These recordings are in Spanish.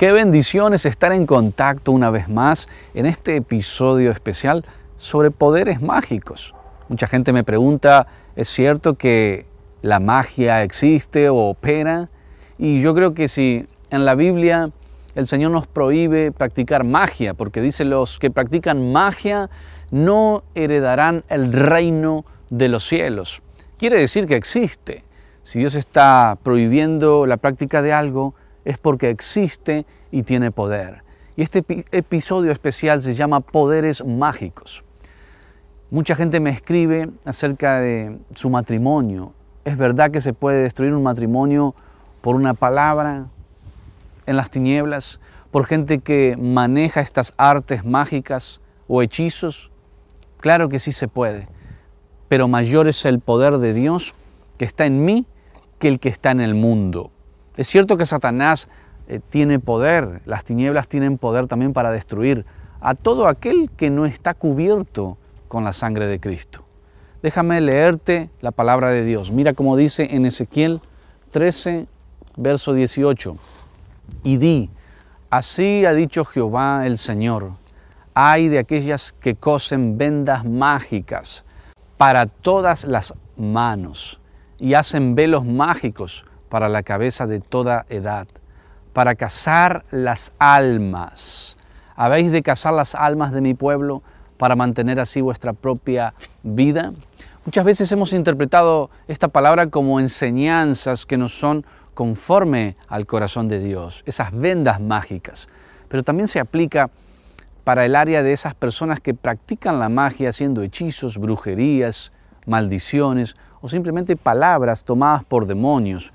Qué bendiciones estar en contacto una vez más en este episodio especial sobre poderes mágicos. Mucha gente me pregunta, ¿es cierto que la magia existe o opera? Y yo creo que si en la Biblia el Señor nos prohíbe practicar magia, porque dice los que practican magia no heredarán el reino de los cielos. Quiere decir que existe. Si Dios está prohibiendo la práctica de algo, es porque existe y tiene poder. Y este episodio especial se llama Poderes Mágicos. Mucha gente me escribe acerca de su matrimonio. ¿Es verdad que se puede destruir un matrimonio por una palabra en las tinieblas? ¿Por gente que maneja estas artes mágicas o hechizos? Claro que sí se puede. Pero mayor es el poder de Dios que está en mí que el que está en el mundo. Es cierto que Satanás eh, tiene poder, las tinieblas tienen poder también para destruir a todo aquel que no está cubierto con la sangre de Cristo. Déjame leerte la palabra de Dios. Mira cómo dice en Ezequiel 13, verso 18. Y di, así ha dicho Jehová el Señor, hay de aquellas que cosen vendas mágicas para todas las manos y hacen velos mágicos para la cabeza de toda edad para cazar las almas. ¿Habéis de cazar las almas de mi pueblo para mantener así vuestra propia vida? Muchas veces hemos interpretado esta palabra como enseñanzas que no son conforme al corazón de Dios, esas vendas mágicas. Pero también se aplica para el área de esas personas que practican la magia haciendo hechizos, brujerías, maldiciones o simplemente palabras tomadas por demonios.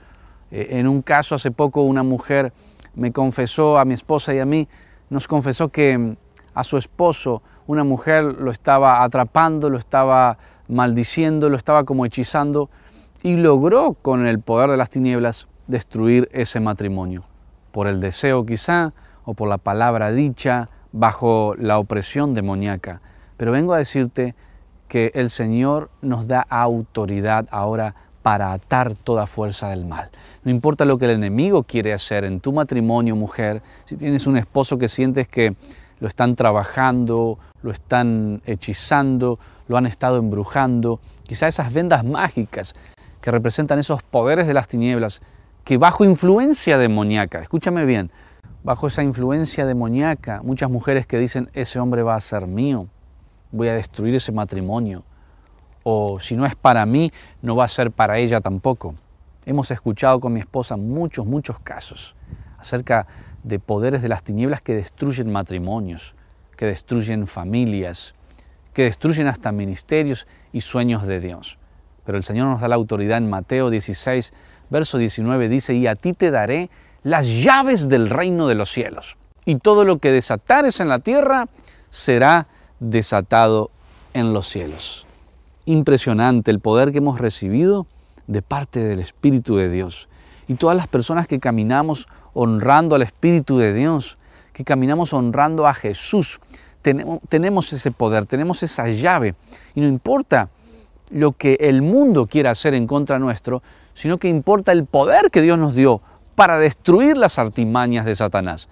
Eh, en un caso hace poco una mujer me confesó a mi esposa y a mí, nos confesó que mm, a su esposo una mujer lo estaba atrapando, lo estaba maldiciendo, lo estaba como hechizando y logró con el poder de las tinieblas destruir ese matrimonio. Por el deseo quizá o por la palabra dicha bajo la opresión demoníaca. Pero vengo a decirte que el Señor nos da autoridad ahora para atar toda fuerza del mal. No importa lo que el enemigo quiere hacer en tu matrimonio, mujer, si tienes un esposo que sientes que lo están trabajando, lo están hechizando, lo han estado embrujando, quizá esas vendas mágicas que representan esos poderes de las tinieblas, que bajo influencia demoníaca, escúchame bien, bajo esa influencia demoníaca, muchas mujeres que dicen, ese hombre va a ser mío, voy a destruir ese matrimonio, o si no es para mí, no va a ser para ella tampoco. Hemos escuchado con mi esposa muchos, muchos casos acerca de poderes de las tinieblas que destruyen matrimonios, que destruyen familias, que destruyen hasta ministerios y sueños de Dios. Pero el Señor nos da la autoridad en Mateo 16, verso 19, dice, y a ti te daré las llaves del reino de los cielos. Y todo lo que desatares en la tierra será desatado en los cielos impresionante el poder que hemos recibido de parte del Espíritu de Dios. Y todas las personas que caminamos honrando al Espíritu de Dios, que caminamos honrando a Jesús, tenemos, ese poder, tenemos esa llave. Y no importa lo que el mundo quiera hacer en contra nuestro, sino que importa el poder que Dios nos dio para destruir las artimañas de Satanás.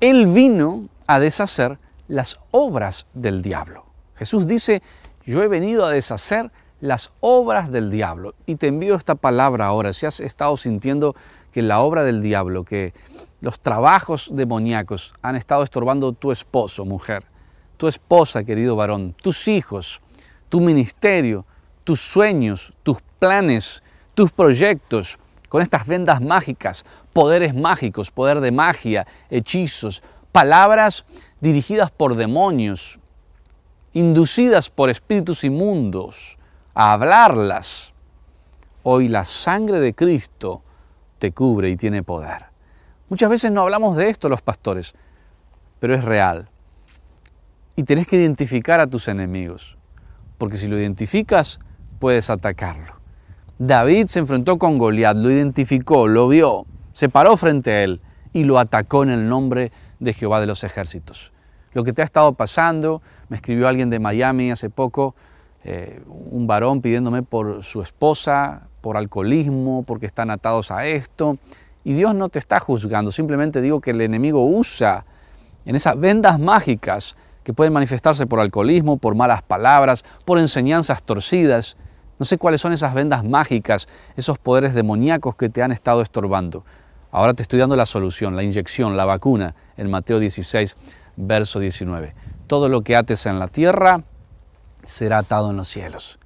Él vino a deshacer las obras del diablo. Jesús dice yo he venido a deshacer las obras del diablo. Y te envío esta palabra ahora. Si has estado sintiendo que la obra del diablo, que los trabajos demoníacos han estado estorbando tu esposo, mujer, tu esposa, querido varón, tus hijos, tu ministerio, tus sueños, tus planes, tus proyectos, con estas vendas mágicas, poderes mágicos, poder de magia, hechizos, palabras dirigidas por demonios, inducidas por espíritus inmundos a hablarlas, hoy la sangre de Cristo te cubre y tiene poder. Muchas veces no hablamos de esto los pastores, pero es real. Y tenés que identificar a tus enemigos, porque si lo identificas, puedes atacarlo. David se enfrentó con Goliat, lo identificó, lo vio, se paró frente a él y lo atacó en el nombre de Jehová de los ejércitos lo que te ha estado pasando. Me escribió alguien de Miami hace poco, eh, un varón pidiéndome por su esposa, por alcoholismo, porque están atados a esto. Y Dios no te está juzgando, simplemente digo que el enemigo usa en esas vendas mágicas que pueden manifestarse por alcoholismo, por malas palabras, por enseñanzas torcidas. No sé cuáles son esas vendas mágicas, esos poderes demoníacos que te han estado estorbando. Ahora te estoy dando la solución, la inyección, la vacuna en Mateo 16, verso 19. Todo lo que ates en la tierra será atado en los cielos.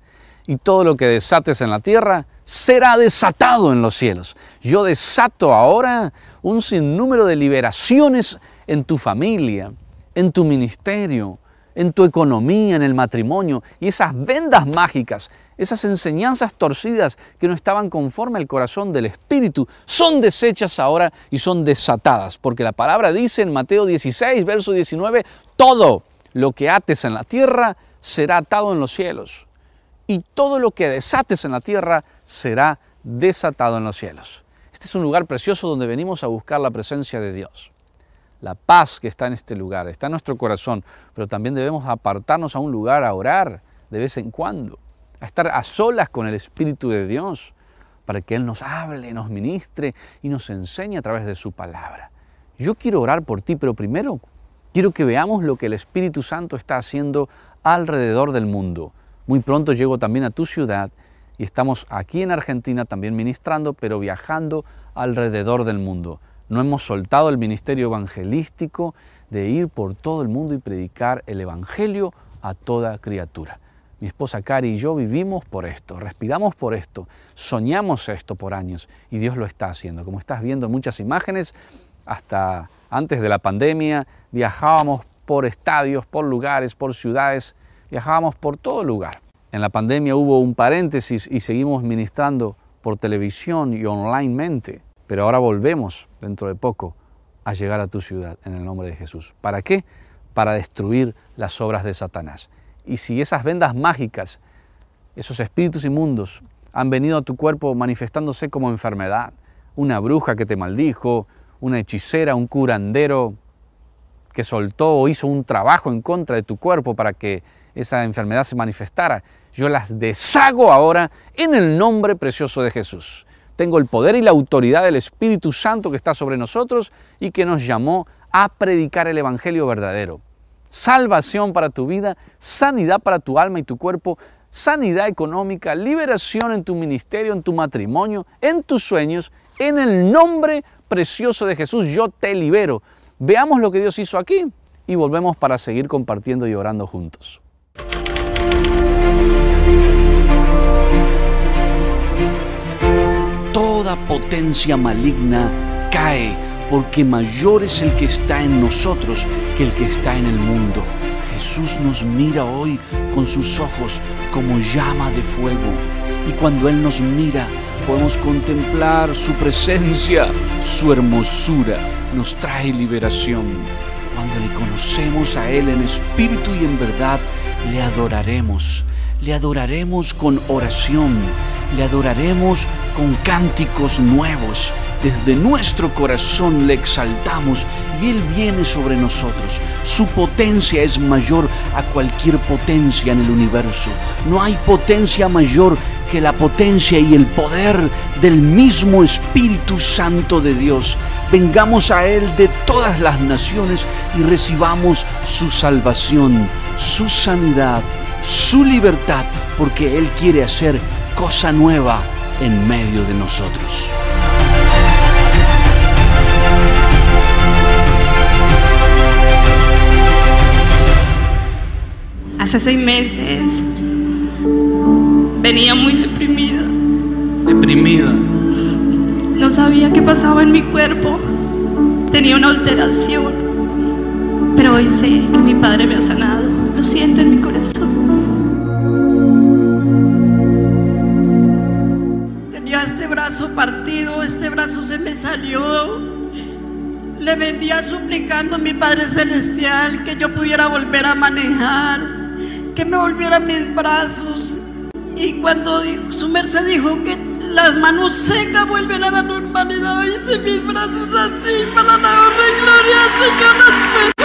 Y todo lo que desates en la tierra será desatado en los cielos. Yo desato ahora un sinnúmero de liberaciones en tu familia, en tu ministerio, en tu economía, en el matrimonio. Y esas vendas mágicas, esas enseñanzas torcidas que no estaban conforme al corazón del Espíritu, son desechas ahora y son desatadas. Porque la palabra dice en Mateo 16, verso 19, todo lo que ates en la tierra será atado en los cielos. Y todo lo que desates en la tierra será desatado en los cielos. Este es un lugar precioso donde venimos a buscar la presencia de Dios la paz que está en este lugar, está en nuestro corazón, pero también debemos apartarnos a un lugar a orar de vez en cuando, a estar a solas con el Espíritu de Dios, para que Él nos hable, nos ministre y nos enseñe a través de su palabra. Yo quiero orar por ti, pero primero quiero que veamos lo que el Espíritu Santo está haciendo alrededor del mundo. Muy pronto llego también a tu ciudad y estamos aquí en Argentina también ministrando, pero viajando alrededor del mundo. No hemos soltado el ministerio evangelístico de ir por todo el mundo y predicar el Evangelio a toda criatura. Mi esposa Cari y yo vivimos por esto, respiramos por esto, soñamos esto por años y Dios lo está haciendo. Como estás viendo muchas imágenes, hasta antes de la pandemia viajábamos por estadios, por lugares, por ciudades, viajábamos por todo lugar. En la pandemia hubo un paréntesis y seguimos ministrando por televisión y onlinemente. Pero ahora volvemos dentro de poco a llegar a tu ciudad en el nombre de Jesús. ¿Para qué? Para destruir las obras de Satanás. Y si esas vendas mágicas, esos espíritus inmundos, han venido a tu cuerpo manifestándose como enfermedad, una bruja que te maldijo, una hechicera, un curandero que soltó o hizo un trabajo en contra de tu cuerpo para que esa enfermedad se manifestara, yo las deshago ahora en el nombre precioso de Jesús tengo el poder y la autoridad del Espíritu Santo que está sobre nosotros y que nos llamó a predicar el Evangelio verdadero. Salvación para tu vida, sanidad para tu alma y tu cuerpo, sanidad económica, liberación en tu ministerio, en tu matrimonio, en tus sueños. En el nombre precioso de Jesús yo te libero. Veamos lo que Dios hizo aquí y volvemos para seguir compartiendo y orando juntos. Potencia maligna cae, porque mayor es el que está en nosotros que el que está en el mundo. Jesús nos mira hoy con sus ojos como llama de fuego. Y cuando Él nos mira, podemos contemplar su presencia, su hermosura, nos trae liberación. Cuando le conocemos a Él en espíritu y en verdad, le adoraremos. Le adoraremos con oración, le adoraremos con cánticos nuevos. Desde nuestro corazón le exaltamos y Él viene sobre nosotros. Su potencia es mayor a cualquier potencia en el universo. No hay potencia mayor que la potencia y el poder del mismo Espíritu Santo de Dios. Vengamos a Él de todas las naciones y recibamos su salvación, su sanidad, su libertad, porque Él quiere hacer cosa nueva en medio de nosotros. Hace seis meses venía muy deprimida. Deprimida. No sabía qué pasaba en mi cuerpo. Tenía una alteración. Pero hoy sé que mi padre me ha sanado. Lo siento en mi corazón. Partido, este brazo se me salió. Le vendía suplicando a mi Padre Celestial que yo pudiera volver a manejar, que me volviera mis brazos. Y cuando su merced dijo que las manos secas vuelven a la normalidad, hice mis brazos así para la honra y gloria Señor,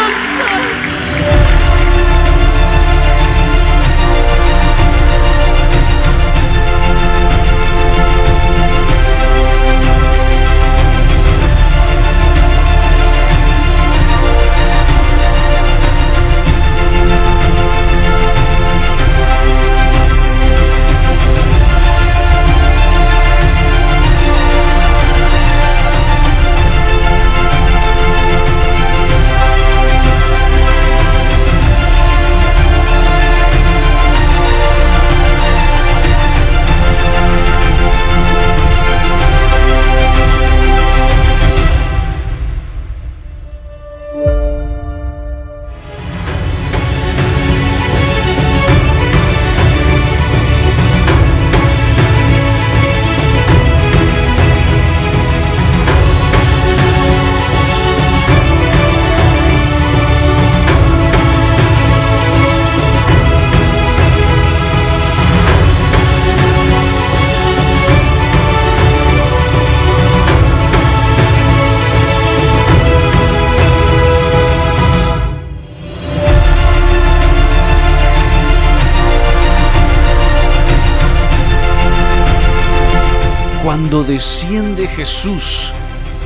desciende Jesús,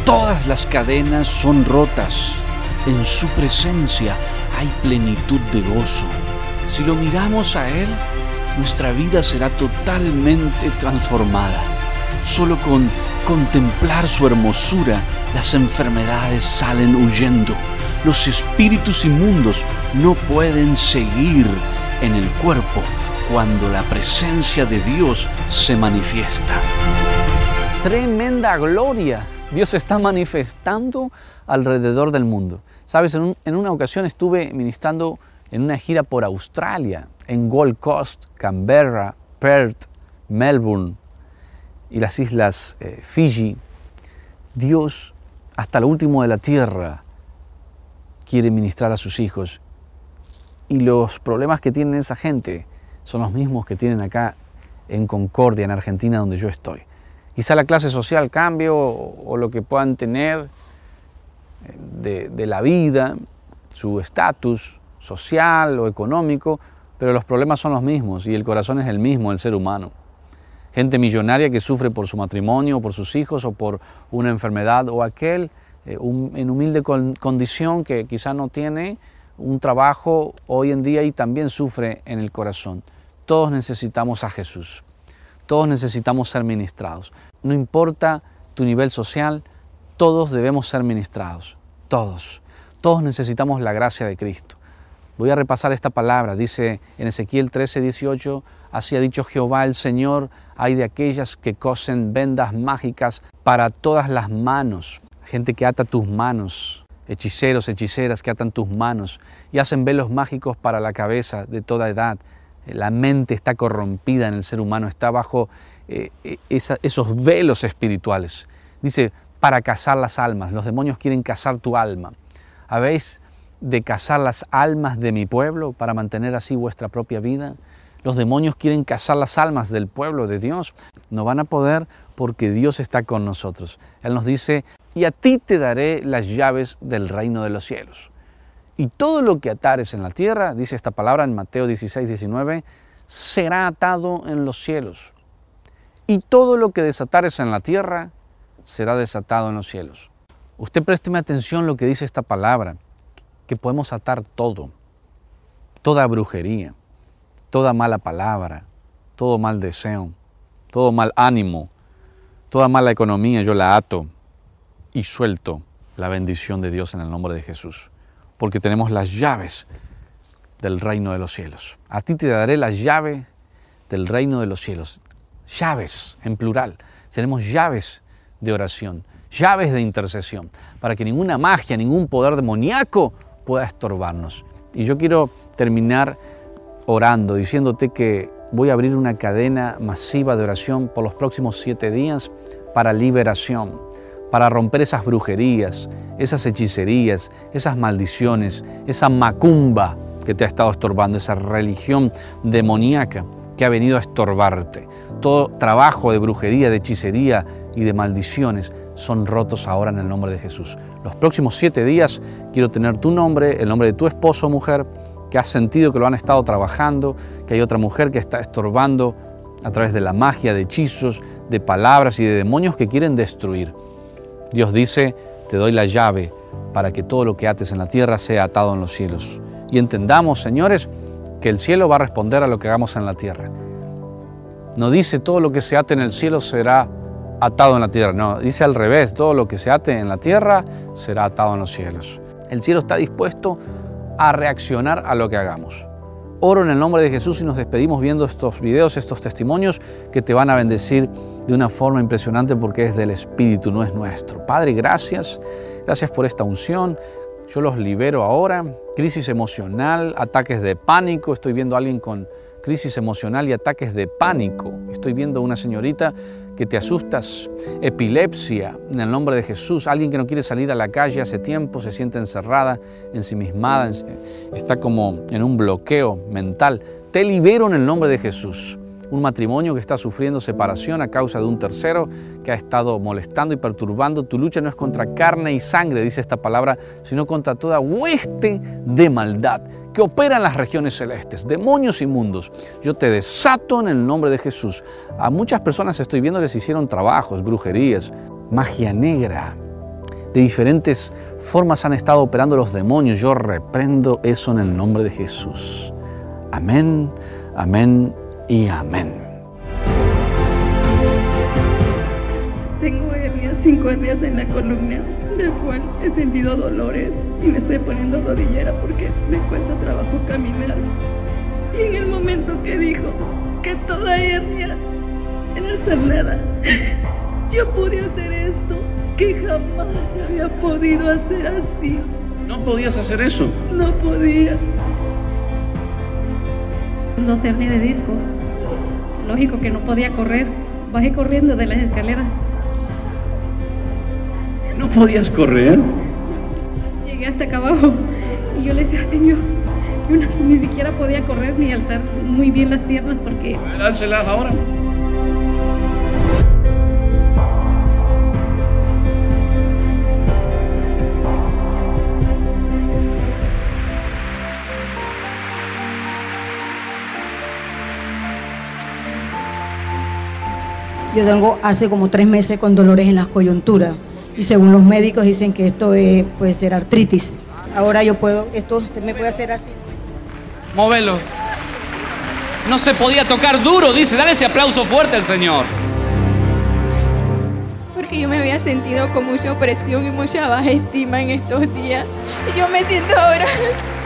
todas las cadenas son rotas. En su presencia hay plenitud de gozo. Si lo miramos a Él, nuestra vida será totalmente transformada. Solo con contemplar su hermosura, las enfermedades salen huyendo. Los espíritus inmundos no pueden seguir en el cuerpo cuando la presencia de Dios se manifiesta. Tremenda gloria. Dios está manifestando alrededor del mundo. Sabes, en, una ocasión estuve ministrando en una gira por Australia, en Gold Coast, Canberra, Perth, Melbourne y las islas eh, Fiji. Dios, hasta lo último de la tierra, quiere ministrar a sus hijos. Y los problemas que tiene esa gente son los mismos que tienen acá en Concordia, en Argentina, donde yo estoy. Quizá la clase social cambie o, lo que puedan tener eh, de, la vida, su estatus social o económico, pero los problemas son los mismos y el corazón es el mismo, el ser humano. Gente millonaria que sufre por su matrimonio, por sus hijos o por una enfermedad o aquel eh, en humilde condición que quizá no tiene un trabajo hoy en día y también sufre en el corazón. Todos necesitamos a Jesús. Todos necesitamos ser ministrados. No importa tu nivel social, todos debemos ser ministrados. Todos. Todos necesitamos la gracia de Cristo. Voy a repasar esta palabra. Dice en Ezequiel 13, 18, así ha dicho Jehová el Señor, hay de aquellas que cosen vendas mágicas para todas las manos, gente que ata tus manos, hechiceros, hechiceras que atan tus manos y hacen velos mágicos para la cabeza de toda edad. La mente está corrompida en el ser humano, está bajo eh, eh, esos velos espirituales. Dice, para cazar las almas, los demonios quieren cazar tu alma. ¿Habéis de cazar las almas de mi pueblo para mantener así vuestra propia vida? Los demonios quieren cazar las almas del pueblo de Dios. No van a poder porque Dios está con nosotros. Él nos dice, y a ti te daré las llaves del reino de los cielos. Y todo lo que atares en la tierra, dice esta palabra en Mateo 16, 19, será atado en los cielos. Y todo lo que desatares en la tierra, será desatado en los cielos. Usted présteme atención lo que dice esta palabra que podemos atar todo, toda brujería, toda mala palabra, todo mal deseo, todo mal ánimo, toda mala economía, yo la ato y suelto la bendición de Dios en el nombre de Jesús, porque tenemos las llaves del reino de los cielos. A ti te daré las llaves del reino de los cielos. Llaves en plural. Tenemos llaves de oración, llaves de intercesión, para que ninguna magia, ningún poder demoníaco pueda estorbarnos. Y yo quiero terminar orando, diciéndote que voy a abrir una cadena masiva de oración por los próximos siete días para liberación, para romper esas brujerías, esas hechicerías, esas maldiciones, esa macumba que te ha estado estorbando, esa religión demoníaca que ha venido a estorbarte. Todo trabajo de brujería, de hechicería y de maldiciones son rotos ahora en el nombre de Jesús. Los próximos siete días quiero tener tu nombre, el nombre de tu esposo o mujer, que has sentido que lo han estado trabajando, que hay otra mujer que está estorbando a través de la magia, de hechizos, de palabras y de demonios que quieren destruir. Dios dice, te doy la llave para que todo lo que ates en la tierra sea atado en los cielos. Y entendamos, señores, que el cielo va a responder a lo que hagamos en la tierra. No dice todo lo que se ate en el cielo será atado en la tierra. No, dice al revés, todo lo que se ate en la tierra será atado en los cielos. El cielo está dispuesto a reaccionar a lo que hagamos. Oro en el nombre de Jesús y nos despedimos viendo estos videos, estos testimonios que te van a bendecir de una forma impresionante porque es del Espíritu, no es nuestro. Padre, gracias. Gracias por esta unción. Yo los libero ahora. Crisis emocional, ataques de pánico. Estoy viendo a alguien con crisis emocional y ataques de pánico. Estoy viendo a una señorita que te asustas, epilepsia, en el nombre de Jesús, alguien que no quiere salir a la calle hace tiempo, se siente encerrada, ensimismada, está como en un bloqueo mental. Te libero en el nombre de Jesús. Un matrimonio que está sufriendo separación a causa de un tercero que ha estado molestando y perturbando. Tu lucha no es contra carne y sangre, dice esta palabra, sino contra toda hueste de maldad que opera en las regiones celestes, demonios inmundos. Yo te desato en el nombre de Jesús. A muchas personas estoy viendo les hicieron trabajos, brujerías, magia negra. De diferentes formas han estado operando los demonios. Yo reprendo eso en el nombre de Jesús. Amén, amén y amén. Tengo hernias, cinco hernias en la columna, del cual he sentido dolores y me estoy poniendo rodillera porque me cuesta trabajo caminar. Y en el momento que dijo que toda hernia era sanada, yo pude hacer esto que jamás había podido hacer así. ¿No podías hacer eso? No podía. Dos hernias de disco. Lógico que no podía correr. Bajé corriendo de las escaleras. ¿No podías correr? Llegué hasta acá abajo y yo le decía, Señor, yo no- ni siquiera podía correr ni alzar muy bien las piernas porque A ver, álcelas ahora. Yo tengo hace como tres meses con dolores en las coyunturas y según los médicos dicen que esto es- puede ser artritis. Ahora yo puedo, esto usted me puede hacer así. Móvelo. No se podía tocar duro, dice. Dale ese aplauso fuerte al Señor. Porque yo me había sentido con mucha opresión y mucha baja estima en estos días. Y yo me siento ahora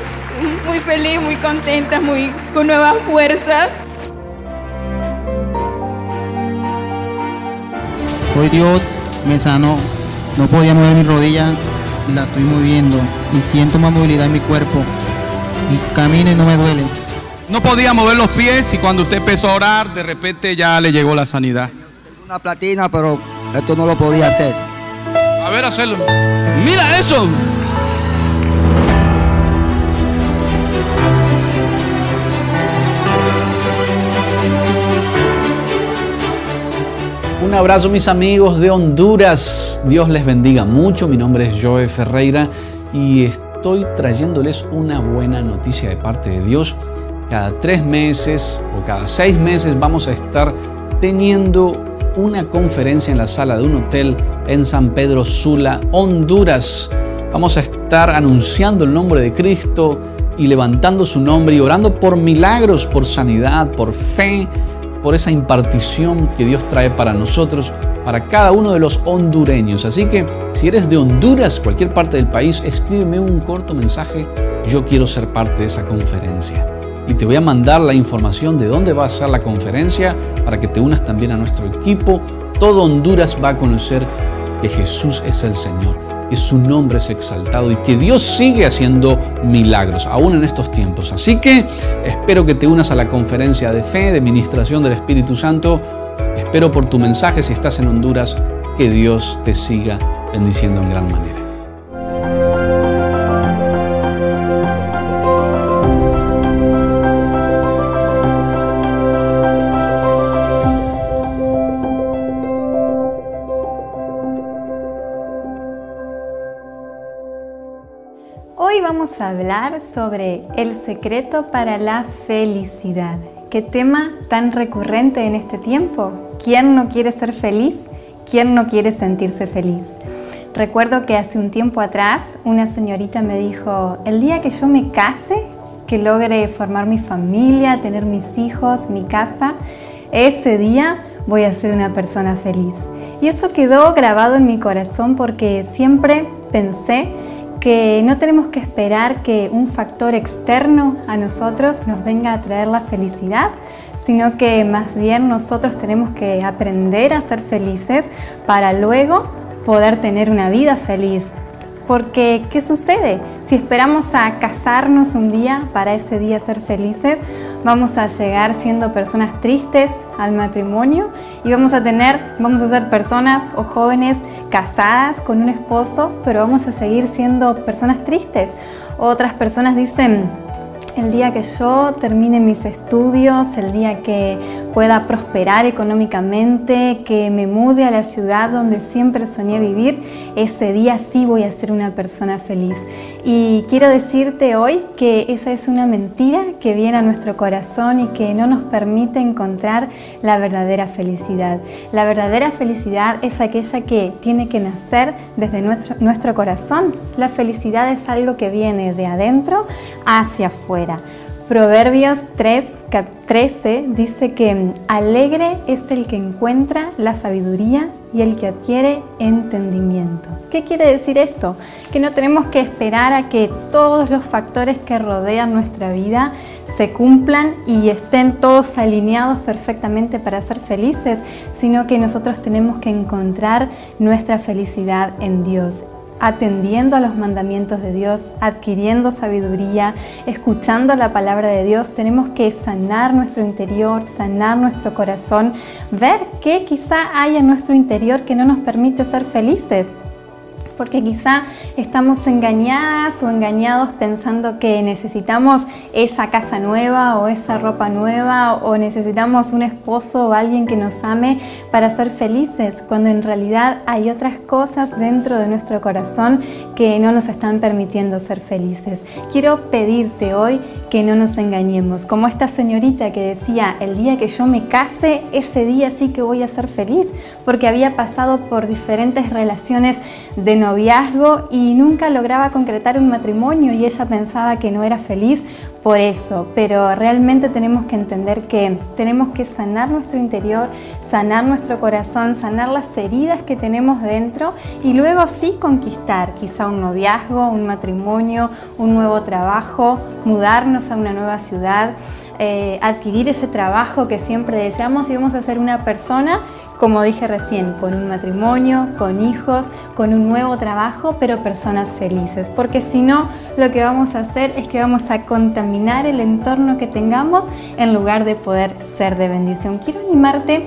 muy feliz, muy contenta, muy con nuevas fuerzas. Hoy Dios me sanó. No podía mover mi rodilla, la estoy moviendo y siento más movilidad en mi cuerpo. Y camino y no me duele. No podía mover los pies y cuando usted empezó a orar, de repente ya le llegó la sanidad. Una platina, pero esto no lo podía hacer. A ver, hacerlo. Mira eso. Un abrazo mis amigos de Honduras. Dios les bendiga mucho. Mi nombre es Joe Ferreira y estoy trayéndoles una buena noticia de parte de Dios. Cada tres meses o cada seis meses vamos a estar teniendo una conferencia en la sala de un hotel en San Pedro Sula, Honduras. Vamos a estar anunciando el nombre de Cristo y levantando su nombre y orando por milagros, por sanidad, por fe, por esa impartición que Dios trae para nosotros, para cada uno de los hondureños. Así que si eres de Honduras, cualquier parte del país, escríbeme un corto mensaje. Yo quiero ser parte de esa conferencia. Y te voy a mandar la información de dónde va a ser la conferencia para que te unas también a nuestro equipo. Todo Honduras va a conocer que Jesús es el Señor, que su nombre es exaltado y que Dios sigue haciendo milagros, aún en estos tiempos. Así que espero que te unas a la conferencia de fe, de ministración del Espíritu Santo. Espero por tu mensaje si estás en Honduras, que Dios te siga bendiciendo en gran manera. Hablar sobre el secreto para la felicidad. ¿Qué tema tan recurrente en este tiempo? ¿Quién no quiere ser feliz? ¿Quién no quiere sentirse feliz? Recuerdo que hace un tiempo atrás una señorita me dijo, el día que yo me case, que logre formar mi familia, tener mis hijos, mi casa, ese día voy a ser una persona feliz. Y eso quedó grabado en mi corazón porque siempre pensé que no tenemos que esperar que un factor externo a nosotros nos venga a traer la felicidad, sino que más bien nosotros tenemos que aprender a ser felices para luego poder tener una vida feliz. Porque, ¿qué sucede? Si esperamos a casarnos un día para ese día ser felices, vamos a llegar siendo personas tristes al matrimonio y vamos a tener, vamos a ser personas o jóvenes casadas con un esposo, pero vamos a seguir siendo personas tristes. Otras personas dicen, el día que yo termine mis estudios, el día que pueda prosperar económicamente, que me mude a la ciudad donde siempre soñé vivir, ese día sí voy a ser una persona feliz. Y quiero decirte hoy que esa es una mentira que viene a nuestro corazón y que no nos permite encontrar la verdadera felicidad. La verdadera felicidad es aquella que tiene que nacer desde nuestro, nuestro corazón. La felicidad es algo que viene de adentro hacia afuera. Proverbios 3, 13 dice que alegre es el que encuentra la sabiduría y el que adquiere entendimiento. ¿Qué quiere decir esto? Que no tenemos que esperar a que todos los factores que rodean nuestra vida se cumplan y estén todos alineados perfectamente para ser felices, sino que nosotros tenemos que encontrar nuestra felicidad en Dios atendiendo a los mandamientos de Dios, adquiriendo sabiduría, escuchando la palabra de Dios, tenemos que sanar nuestro interior, sanar nuestro corazón, ver qué quizá hay en nuestro interior que no nos permite ser felices porque quizá estamos engañadas o engañados pensando que necesitamos esa casa nueva o esa ropa nueva o necesitamos un esposo o alguien que nos ame para ser felices, cuando en realidad hay otras cosas dentro de nuestro corazón que no nos están permitiendo ser felices. Quiero pedirte hoy que no nos engañemos, como esta señorita que decía, el día que yo me case, ese día sí que voy a ser feliz, porque había pasado por diferentes relaciones de noviazgo y nunca lograba concretar un matrimonio y ella pensaba que no era feliz por eso, pero realmente tenemos que entender que tenemos que sanar nuestro interior, sanar nuestro corazón, sanar las heridas que tenemos dentro y luego sí conquistar quizá un noviazgo, un matrimonio, un nuevo trabajo, mudarnos a una nueva ciudad. Eh, adquirir ese trabajo que siempre deseamos y vamos a ser una persona como dije recién, con un matrimonio, con hijos, con un nuevo trabajo, pero personas felices. Porque si no, lo que vamos a hacer es que vamos a contaminar el entorno que tengamos en lugar de poder ser de bendición. Quiero animarte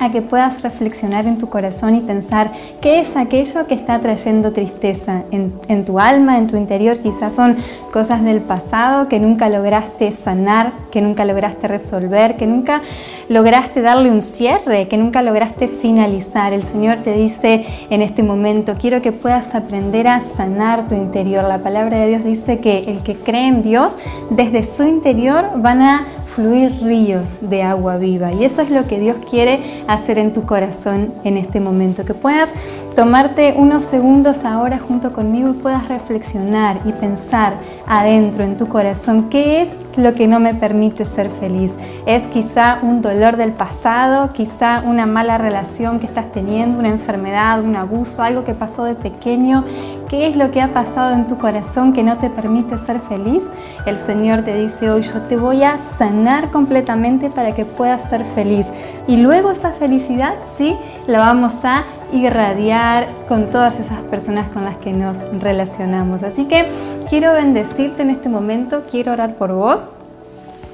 a que puedas reflexionar en tu corazón y pensar qué es aquello que está trayendo tristeza en, tu alma, en tu interior. Quizás son cosas del pasado que nunca lograste sanar, que nunca lograste resolver, que nunca lograste darle un cierre, que nunca lograste finalizar. El Señor te dice en este momento, quiero que puedas aprender a sanar tu interior. La palabra de Dios dice que el que cree en Dios, desde su interior van a fluir ríos de agua viva. Y eso es lo que Dios quiere hacer en tu corazón en este momento. Que puedas tomarte unos segundos ahora junto conmigo y puedas reflexionar y pensar adentro en tu corazón qué es lo que no me permite ser feliz. Es quizá un dolor del pasado, quizá una mala relación que estás teniendo, una enfermedad, un abuso, algo que pasó de pequeño. ¿Qué es lo que ha pasado en tu corazón que no te permite ser feliz? El Señor te dice hoy, yo te voy a sanar completamente para que puedas ser feliz. Y luego esa felicidad, sí, la vamos a irradiar con todas esas personas con las que nos relacionamos. Así que quiero bendecirte en este momento, quiero orar por vos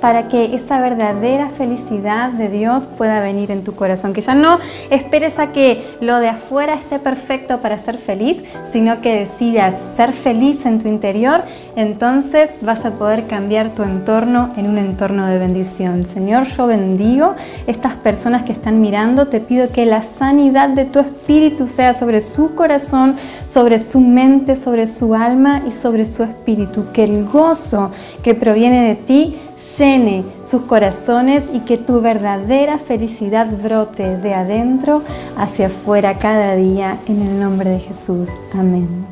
para que esa verdadera felicidad de Dios pueda venir en tu corazón. Que ya no esperes a que lo de afuera esté perfecto para ser feliz, sino que decidas ser feliz en tu interior, entonces vas a poder cambiar tu entorno en un entorno de bendición. Señor, yo bendigo estas personas que están mirando, te pido que la sanidad de tu espíritu sea sobre su corazón, sobre su mente, sobre su alma y sobre su espíritu. Que el gozo que proviene de ti llene sus corazones y que tu verdadera felicidad brote de adentro hacia afuera cada día en el nombre de Jesús. Amén.